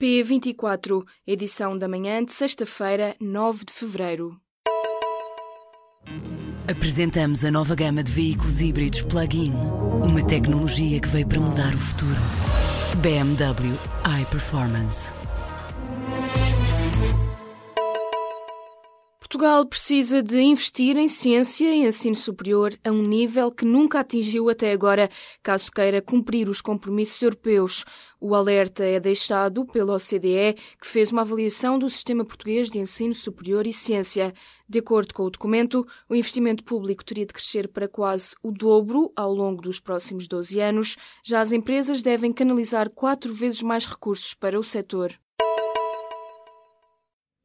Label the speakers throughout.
Speaker 1: P24, edição da manhã de sexta-feira, 9 de fevereiro.
Speaker 2: Apresentamos a nova gama de veículos híbridos plug-in. Uma tecnologia que veio para mudar o futuro. BMW iPerformance.
Speaker 1: Portugal precisa de investir em ciência e ensino superior a um nível que nunca atingiu até agora, caso queira cumprir os compromissos europeus. O alerta é deixado pela OCDE, que fez uma avaliação do sistema português de ensino superior e ciência. De acordo com o documento, o investimento público teria de crescer para quase o dobro ao longo dos próximos 12 anos. Já as empresas devem canalizar quatro vezes mais recursos para o setor.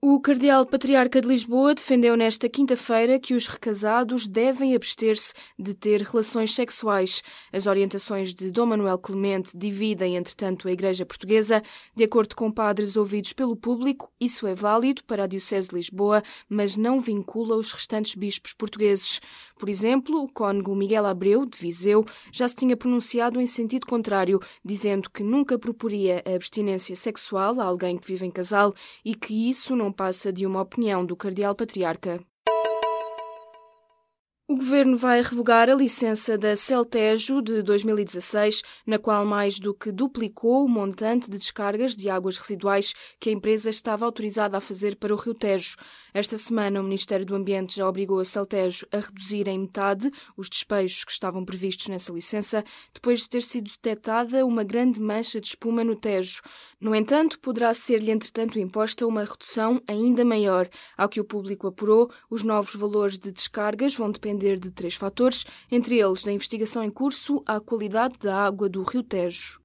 Speaker 1: O Cardeal Patriarca de Lisboa defendeu nesta quinta-feira que os recasados devem abster-se de ter relações sexuais. As orientações de Dom Manuel Clemente dividem, entretanto, a Igreja Portuguesa. De acordo com padres ouvidos pelo público, isso é válido para a Diocese de Lisboa, mas não vincula os restantes bispos portugueses. Por exemplo, o cônego Miguel Abreu, de Viseu, já se tinha pronunciado em sentido contrário, dizendo que nunca proporia a abstinência sexual a alguém que vive em casal e que isso não passa de uma opinião do Cardeal Patriarca. O governo vai revogar a licença da Celtejo de 2016, na qual mais do que duplicou o montante de descargas de águas residuais que a empresa estava autorizada a fazer para o Rio Tejo. Esta semana, o Ministério do Ambiente já obrigou a Celtejo a reduzir em metade os despejos que estavam previstos nessa licença, depois de ter sido detectada uma grande mancha de espuma no Tejo. No entanto, poderá ser-lhe, entretanto, imposta uma redução ainda maior. Ao que o público apurou, os novos valores de descargas vão depender de três fatores, entre eles da investigação em curso à qualidade da água do Rio Tejo.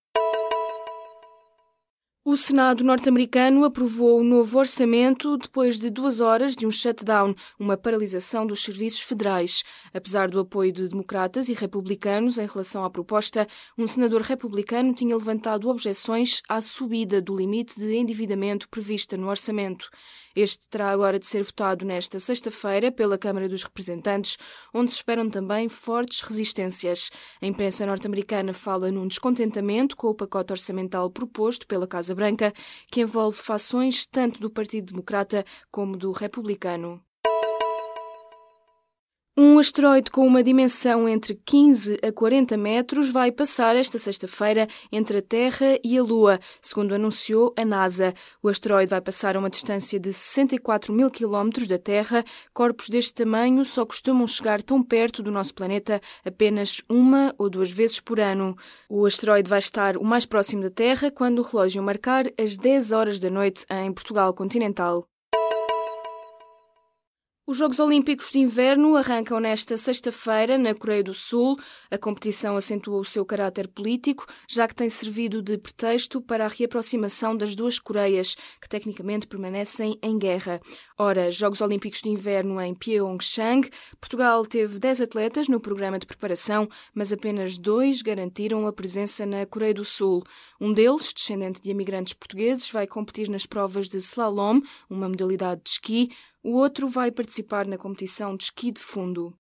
Speaker 1: O Senado norte-americano aprovou o novo orçamento depois de duas horas de um shutdown, uma paralisação dos serviços federais. Apesar do apoio de democratas e republicanos em relação à proposta, um senador republicano tinha levantado objeções à subida do limite de endividamento prevista no orçamento. Este terá agora de ser votado nesta sexta-feira pela Câmara dos Representantes, onde se esperam também fortes resistências. A imprensa norte-americana fala num descontentamento com o pacote orçamental proposto pela Casa Branca, que envolve fações tanto do Partido Democrata como do Republicano. Um asteroide com uma dimensão entre 15 a 40 metros vai passar esta sexta-feira entre a Terra e a Lua, segundo anunciou a NASA. O asteroide vai passar a uma distância de 64 mil quilómetros da Terra. Corpos deste tamanho só costumam chegar tão perto do nosso planeta apenas uma ou duas vezes por ano. O asteroide vai estar o mais próximo da Terra quando o relógio marcar as 10 horas da noite em Portugal continental. Os Jogos Olímpicos de Inverno arrancam nesta sexta-feira na Coreia do Sul. A competição acentua o seu caráter político, já que tem servido de pretexto para a reaproximação das duas Coreias, que tecnicamente permanecem em guerra. Ora, Jogos Olímpicos de Inverno em Pyeongchang, Portugal teve 10 atletas no programa de preparação, mas apenas dois garantiram a presença na Coreia do Sul. Um deles, descendente de imigrantes portugueses, vai competir nas provas de slalom, uma modalidade de esqui, o outro vai participar na competição de esqui de fundo.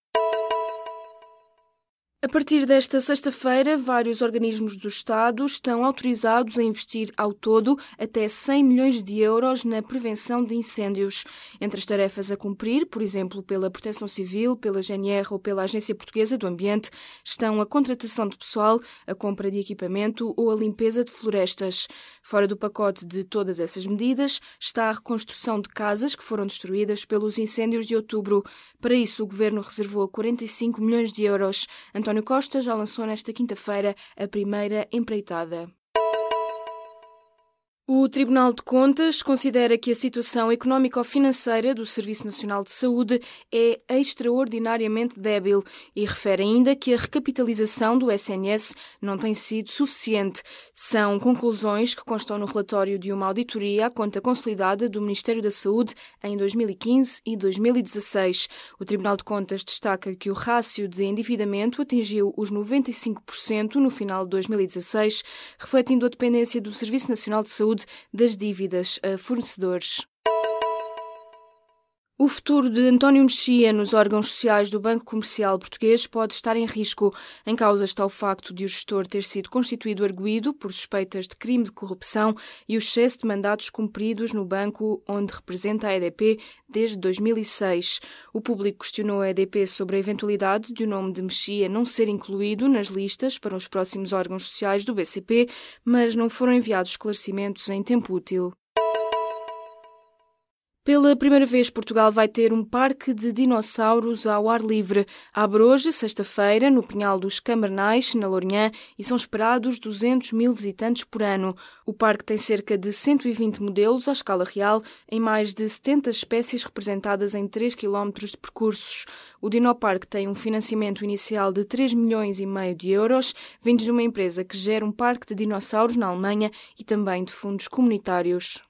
Speaker 1: A partir desta sexta-feira, vários organismos do Estado estão autorizados a investir ao todo até 100 milhões de euros na prevenção de incêndios. Entre as tarefas a cumprir, por exemplo, pela Proteção Civil, pela GNR ou pela Agência Portuguesa do Ambiente, estão a contratação de pessoal, a compra de equipamento ou a limpeza de florestas. Fora do pacote de todas essas medidas está a reconstrução de casas que foram destruídas pelos incêndios de outubro. Para isso, o Governo reservou 45 milhões de euros. António Costa já lançou nesta quinta-feira a primeira empreitada. O Tribunal de Contas considera que a situação económico-financeira do Serviço Nacional de Saúde é extraordinariamente débil e refere ainda que a recapitalização do SNS não tem sido suficiente. São conclusões que constam no relatório de uma auditoria à conta consolidada do Ministério da Saúde em 2015 e 2016. O Tribunal de Contas destaca que o rácio de endividamento atingiu os 95% no final de 2016, refletindo a dependência do Serviço Nacional de Saúde das dívidas a fornecedores. O futuro de António Mexia nos órgãos sociais do Banco Comercial Português pode estar em risco. Em causa está o facto de o gestor ter sido constituído arguído por suspeitas de crime de corrupção e o excesso de mandatos cumpridos no banco onde representa a EDP desde 2006. O público questionou a EDP sobre a eventualidade de o nome de Mexia não ser incluído nas listas para os próximos órgãos sociais do BCP, mas não foram enviados esclarecimentos em tempo útil. Pela primeira vez, Portugal vai ter um parque de dinossauros ao ar livre. Abre hoje, sexta-feira, no Pinhal dos Camernais, na Lourinhã, e são esperados 200 mil visitantes por ano. O parque tem cerca de 120 modelos à escala real, em mais de 70 espécies representadas em 3 km de percursos. O Dinoparque tem um financiamento inicial de 3 milhões e meio de euros, vindos de uma empresa que gera um parque de dinossauros na Alemanha e também de fundos comunitários.